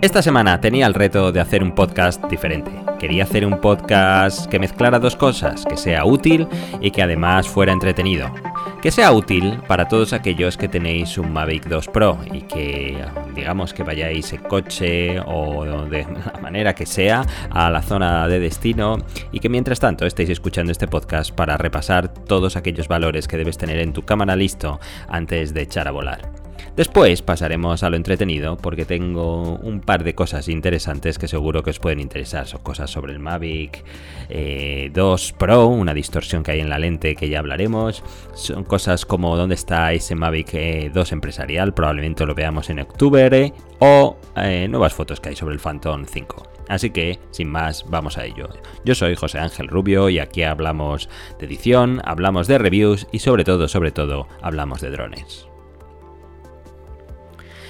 Esta semana tenía el reto de hacer un podcast diferente. Quería hacer un podcast que mezclara dos cosas, que sea útil y que además fuera entretenido. Que sea útil para todos aquellos que tenéis un Mavic 2 Pro y que digamos que vayáis en coche o de la manera que sea a la zona de destino y que mientras tanto estéis escuchando este podcast para repasar todos aquellos valores que debes tener en tu cámara listo antes de echar a volar. Después pasaremos a lo entretenido porque tengo un par de cosas interesantes que seguro que os pueden interesar. Son cosas sobre el Mavic 2 eh, Pro, una distorsión que hay en la lente que ya hablaremos. Son cosas como dónde está ese Mavic 2 eh, empresarial, probablemente lo veamos en octubre. O eh, nuevas fotos que hay sobre el Phantom 5. Así que, sin más, vamos a ello. Yo soy José Ángel Rubio y aquí hablamos de edición, hablamos de reviews y sobre todo, sobre todo, hablamos de drones.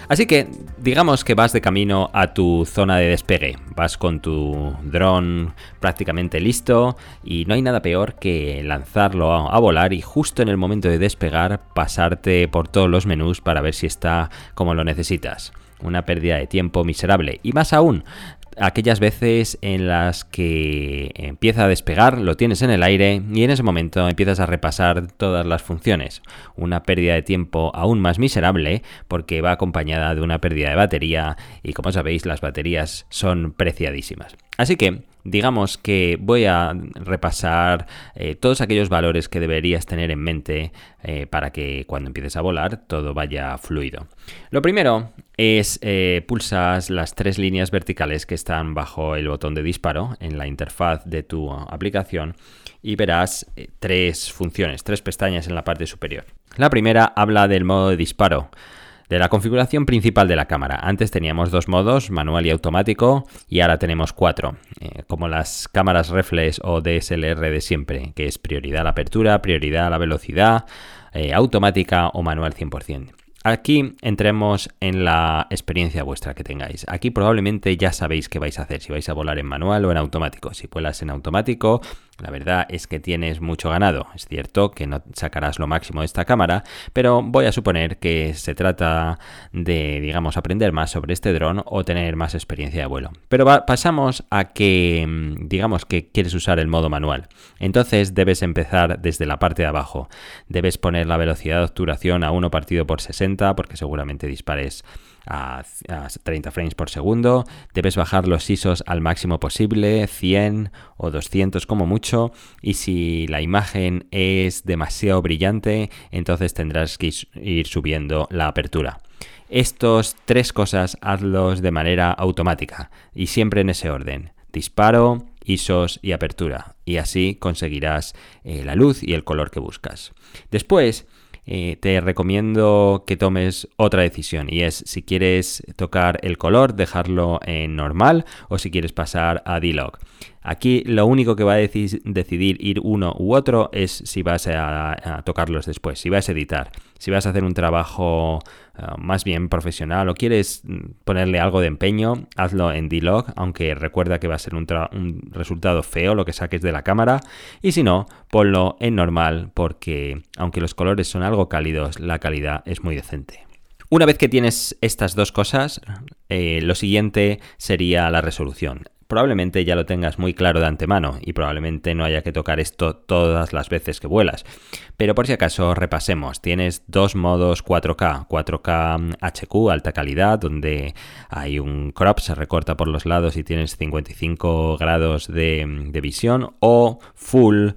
Así que digamos que vas de camino a tu zona de despegue, vas con tu dron prácticamente listo y no hay nada peor que lanzarlo a, volar y justo en el momento de despegar pasarte por todos los menús para ver si está como lo necesitas una pérdida de tiempo miserable. Y más aún, aquellas veces en las que empieza a despegar, lo tienes en el aire y en ese momento empiezas a repasar todas las funciones. Una pérdida de tiempo aún más miserable porque va acompañada de una pérdida de batería y como sabéis las baterías son preciadísimas. Así que digamos que voy a repasar eh, todos aquellos valores que deberías tener en mente eh, para que cuando empieces a volar todo vaya fluido. Lo primero es eh, pulsas las tres líneas verticales que están bajo el botón de disparo en la interfaz de tu aplicación y verás tres funciones, tres pestañas en la parte superior. La primera habla del modo de disparo de la configuración principal de la cámara. Antes teníamos dos modos, manual y automático, y ahora tenemos cuatro, eh, como las cámaras reflex o DSLR de siempre, que es prioridad a la apertura, prioridad a la velocidad, eh, automática o manual 100%. Aquí entremos en la experiencia vuestra que tengáis. Aquí probablemente ya sabéis qué vais a hacer, si vais a volar en manual o en automático. Si vuelas en automático, la verdad es que tienes mucho ganado. Es cierto que no sacarás lo máximo de esta cámara, pero voy a suponer que se trata de, digamos, aprender más sobre este dron o tener más experiencia de vuelo. Pero pasamos a que, mm, digamos, que quieres usar el modo manual. Entonces debes empezar desde la parte de abajo. Debes poner la velocidad de obturación a 1 partido por 60, porque seguramente dispares a, 30 frames por segundo. Debes bajar los ISOs al máximo posible, 100 o 200 como mucho. Y si la imagen es demasiado brillante, entonces tendrás que ir subiendo la apertura. Estos tres cosas hazlos de manera automática y siempre en ese orden. Disparo, ISOs y apertura. Y así conseguirás eh, la luz y el color que buscas. Después, eh, te recomiendo que tomes otra decisión y es si quieres tocar el color, dejarlo en normal o si quieres pasar a D-Log. Aquí lo único que va a decidir ir uno u otro es si vas a, tocarlos después, si vas a editar, si vas a hacer un trabajo eh, más bien profesional o quieres ponerle algo de empeño, hazlo en D-Log, aunque recuerda que va a ser un, un resultado feo lo que saques de la cámara. Y si no, ponlo en normal porque aunque los colores son algo cálidos, la calidad es muy decente. Una vez que tienes estas dos cosas, eh, lo siguiente sería la resolución probablemente ya lo tengas muy claro de antemano y probablemente no haya que tocar esto todas las veces que vuelas. Pero por si acaso repasemos, tienes dos modos 4K, 4K HQ, alta calidad, donde hay un crop, se recorta por los lados y tienes 55 grados de, de visión, o full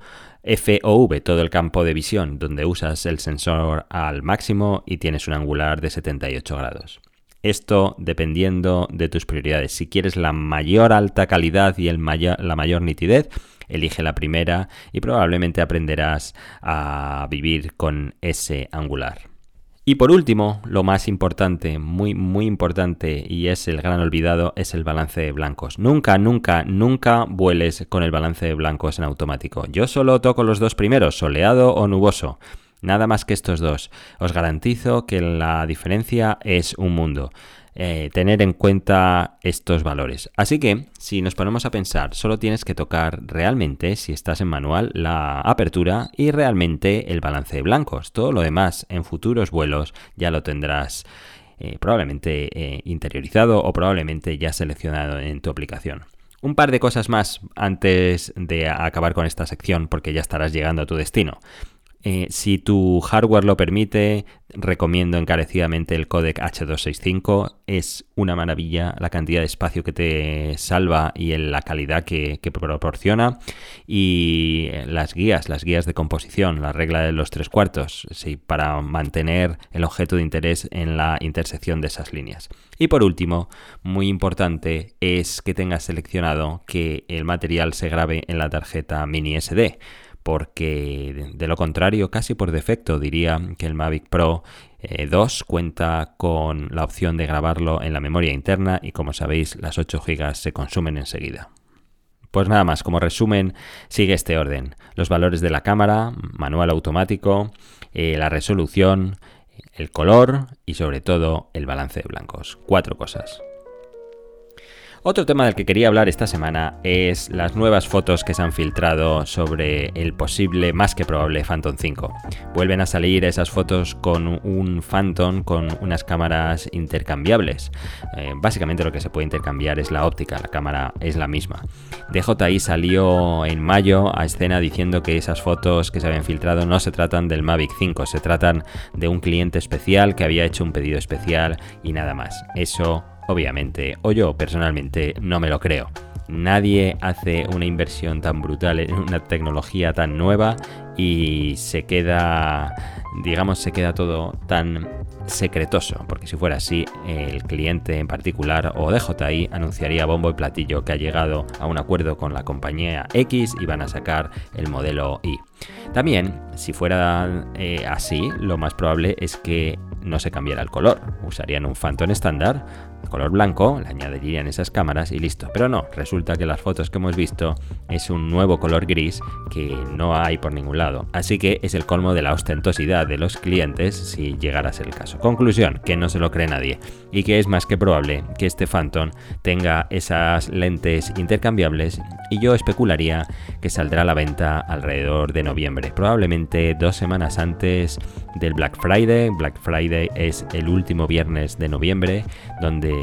FOV, todo el campo de visión, donde usas el sensor al máximo y tienes un angular de 78 grados. Esto dependiendo de tus prioridades. Si quieres la mayor alta calidad y el la mayor nitidez, elige la primera y probablemente aprenderás a vivir con ese angular. Y por último, lo más importante, muy, muy importante, y es el gran olvidado, es el balance de blancos. Nunca, nunca, nunca vueles con el balance de blancos en automático. Yo solo toco los dos primeros, soleado o nuboso. Nada más que estos dos. Os garantizo que la diferencia es un mundo. Eh, tener en cuenta estos valores. Así que, si nos ponemos a pensar, solo tienes que tocar realmente, si estás en manual, la apertura y realmente el balance de blancos. Todo lo demás en futuros vuelos ya lo tendrás eh, probablemente eh, interiorizado o probablemente ya seleccionado en tu aplicación. Un par de cosas más antes de acabar con esta sección porque ya estarás llegando a tu destino. Eh, si tu hardware lo permite, recomiendo encarecidamente el codec H265. Es una maravilla la cantidad de espacio que te salva y la calidad que, proporciona. Y eh, las guías, las guías de composición, la regla de los tres cuartos, sí, para mantener el objeto de interés en la intersección de esas líneas. Y por último, muy importante es que tengas seleccionado que el material se grabe en la tarjeta mini SD porque de lo contrario, casi por defecto diría que el Mavic Pro 2 eh, cuenta con la opción de grabarlo en la memoria interna y como sabéis las 8 GB se consumen enseguida. Pues nada más, como resumen, sigue este orden. Los valores de la cámara, manual automático, eh, la resolución, el color y sobre todo el balance de blancos. Cuatro cosas. Otro tema del que quería hablar esta semana es las nuevas fotos que se han filtrado sobre el posible, más que probable, Phantom 5. Vuelven a salir esas fotos con un Phantom con unas cámaras intercambiables. Eh, básicamente lo que se puede intercambiar es la óptica, la cámara es la misma. DJI salió en mayo a escena diciendo que esas fotos que se habían filtrado no se tratan del Mavic 5, se tratan de un cliente especial que había hecho un pedido especial y nada más. Eso Obviamente, o yo personalmente no me lo creo. Nadie hace una inversión tan brutal en una tecnología tan nueva y se queda, digamos, se queda todo tan secretoso, porque si fuera así, el cliente en particular o DJI anunciaría bombo y platillo que ha llegado a un acuerdo con la compañía X y van a sacar el modelo Y. También, si fuera eh, así, lo más probable es que no se cambiara el color. Usarían un Phantom estándar color blanco, le añadirían esas cámaras y listo. Pero no, resulta que las fotos que hemos visto es un nuevo color gris que no hay por ningún lado. Así que es el colmo de la ostentosidad de los clientes si llegara a ser el caso. Conclusión, que no se lo cree nadie y que es más que probable que este Phantom tenga esas lentes intercambiables y yo especularía que saldrá a la venta alrededor de noviembre, probablemente dos semanas antes del Black Friday. Black Friday es el último viernes de noviembre donde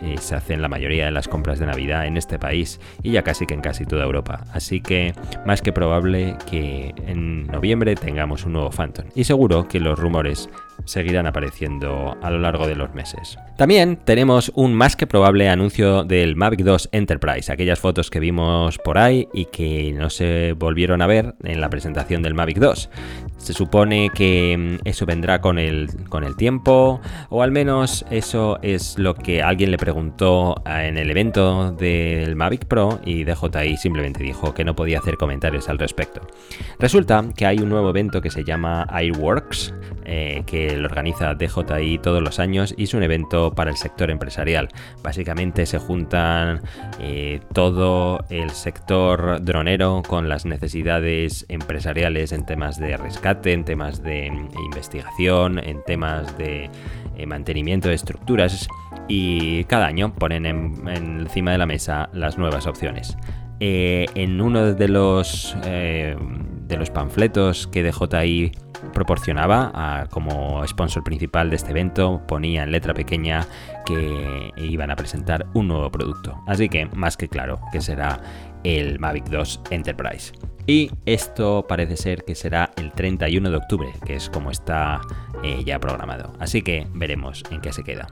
eh, se hacen la mayoría de las compras de Navidad en este país y ya casi que en casi toda Europa. Así que más que probable que en noviembre tengamos un nuevo Phantom. Y seguro que los rumores seguirán apareciendo a lo largo de los meses. También tenemos un más que probable anuncio del Mavic 2 Enterprise, aquellas fotos que vimos por ahí y que no se volvieron a ver en la presentación del Mavic 2. Se supone que mm, eso vendrá con el, con el tiempo, o al menos eso es lo que alguien le preguntó en el evento del Mavic Pro y DJI simplemente dijo que no podía hacer comentarios al respecto. Resulta que hay un nuevo evento que se llama Airworks, eh, que lo organiza DJI todos los años y es un evento para el sector empresarial. Básicamente se juntan eh, todo el sector dronero con las necesidades empresariales en temas de rescate, en temas de investigación, en temas de eh, mantenimiento de estructuras y cada año ponen encima de la mesa las nuevas opciones. en uno de los, de los panfletos que DJI proporcionaba como sponsor principal de este evento, ponía en letra pequeña que iban a presentar un nuevo producto. Así que más que claro que será el Mavic 2 Enterprise. Y esto parece ser que será el 31 de octubre, que es como está eh, ya programado. Así que veremos en qué se queda.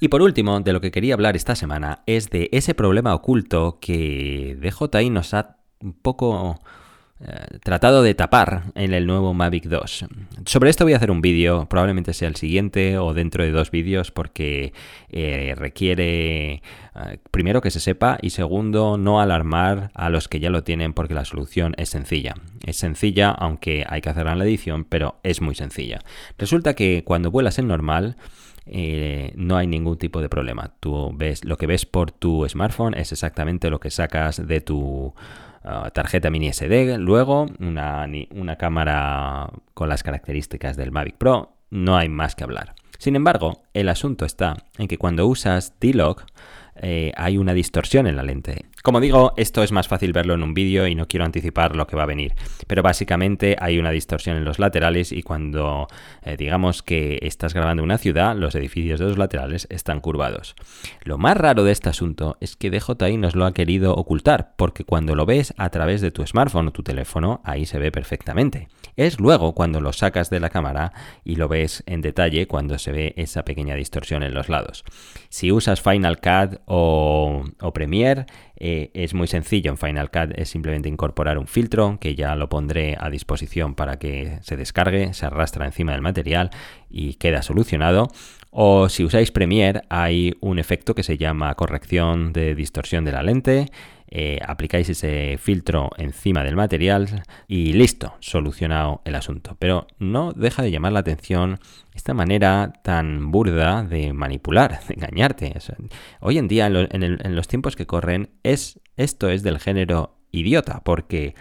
Y por último, de lo que quería hablar esta semana es de ese problema oculto que DJI nos ha un poco tratado de tapar en el nuevo Mavic 2. Sobre esto voy a hacer un vídeo, probablemente sea el siguiente o dentro de dos vídeos porque eh, requiere eh, primero que se sepa y segundo no alarmar a los que ya lo tienen porque la solución es sencilla. Es sencilla aunque hay que hacerla en la edición, pero es muy sencilla. Resulta que cuando vuelas en normal, no hay ningún tipo de problema. Tú ves lo que ves por tu smartphone es exactamente lo que sacas de tu Ah, tarjeta mini SD, luego una, una cámara con las características del Mavic Pro, no hay más que hablar. Sin embargo, el asunto está en que cuando usas D-Log, eh, hay una distorsión en la lente. Como digo, esto es más fácil verlo en un vídeo y no quiero anticipar lo que va a venir, pero básicamente hay una distorsión en los laterales y cuando eh, digamos que estás grabando una ciudad, los edificios de los laterales están curvados. Lo más raro de este asunto es que DJI nos lo ha querido ocultar, porque cuando lo ves a través de tu smartphone o tu teléfono, ahí se ve perfectamente. Es luego cuando lo sacas de la cámara y lo ves en detalle cuando se ve esa pequeña distorsión en los lados. Si usas Final Cut o, Premiere, es muy sencillo en Final Cut, es simplemente incorporar un filtro que ya lo pondré a disposición para que se descargue, se arrastra encima del material y queda solucionado. O si usáis Premiere hay un efecto que se llama corrección de distorsión de la lente eh, aplicáis ese filtro encima del material y listo, solucionado el asunto. Pero no deja de llamar la atención esta manera tan burda de manipular, de engañarte. hoy en día, en, en los tiempos que corren, es, esto es del género idiota, porque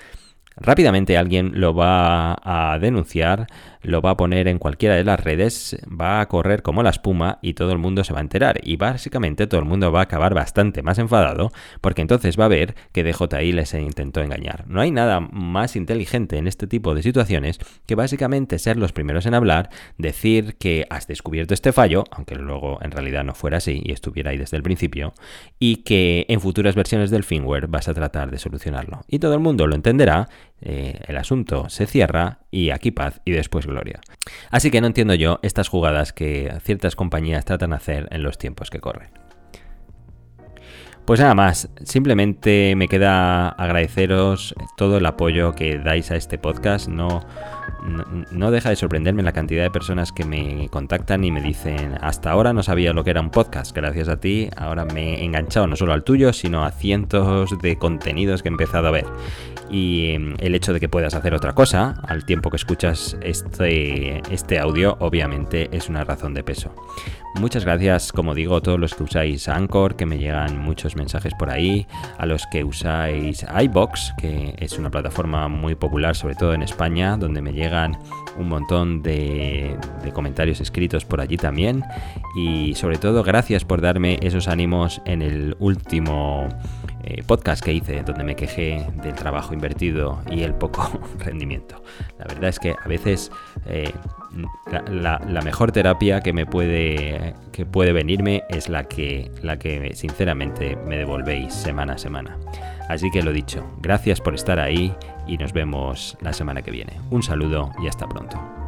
rápidamente alguien lo va a denunciar lo va a poner en cualquiera de las redes, va a correr como la espuma y todo el mundo se va a enterar. Y básicamente todo el mundo va a acabar bastante más enfadado porque entonces va a ver que DJI les intentó engañar. No hay nada más inteligente en este tipo de situaciones que básicamente ser los primeros en hablar, decir que has descubierto este fallo, aunque luego en realidad no fuera así y estuviera ahí desde el principio, y que en futuras versiones del firmware vas a tratar de solucionarlo. Y todo el mundo lo entenderá, eh, el asunto se cierra y aquí paz y después gloria. Así que no entiendo yo estas jugadas que ciertas compañías tratan de hacer en los tiempos que corren. Pues nada más, simplemente me queda agradeceros todo el apoyo que dais a este podcast. No, no, deja de sorprenderme la cantidad de personas que me contactan y me dicen, hasta ahora no sabía lo que era un podcast, gracias a ti, ahora me he enganchado no solo al tuyo, sino a cientos de contenidos que he empezado a ver y em, el hecho de que puedas hacer otra cosa al tiempo que escuchas este, este audio obviamente es una razón de peso. Muchas gracias, como digo, a todos los que usáis Anchor, que me llegan muchos mensajes por ahí, a los que usáis iBox, que es una plataforma muy popular, sobre todo en España, donde me llegan un montón de, de comentarios escritos por allí también. Y sobre todo, gracias por darme esos ánimos en el último eh, podcast que hice donde me quejé del trabajo invertido y el poco rendimiento. La verdad es que a veces eh, la, mejor terapia que me puede que puede venirme es la que la que sinceramente me devolvéis semana a semana. Así que lo dicho, gracias por estar ahí y nos vemos la semana que viene. Un saludo y hasta pronto.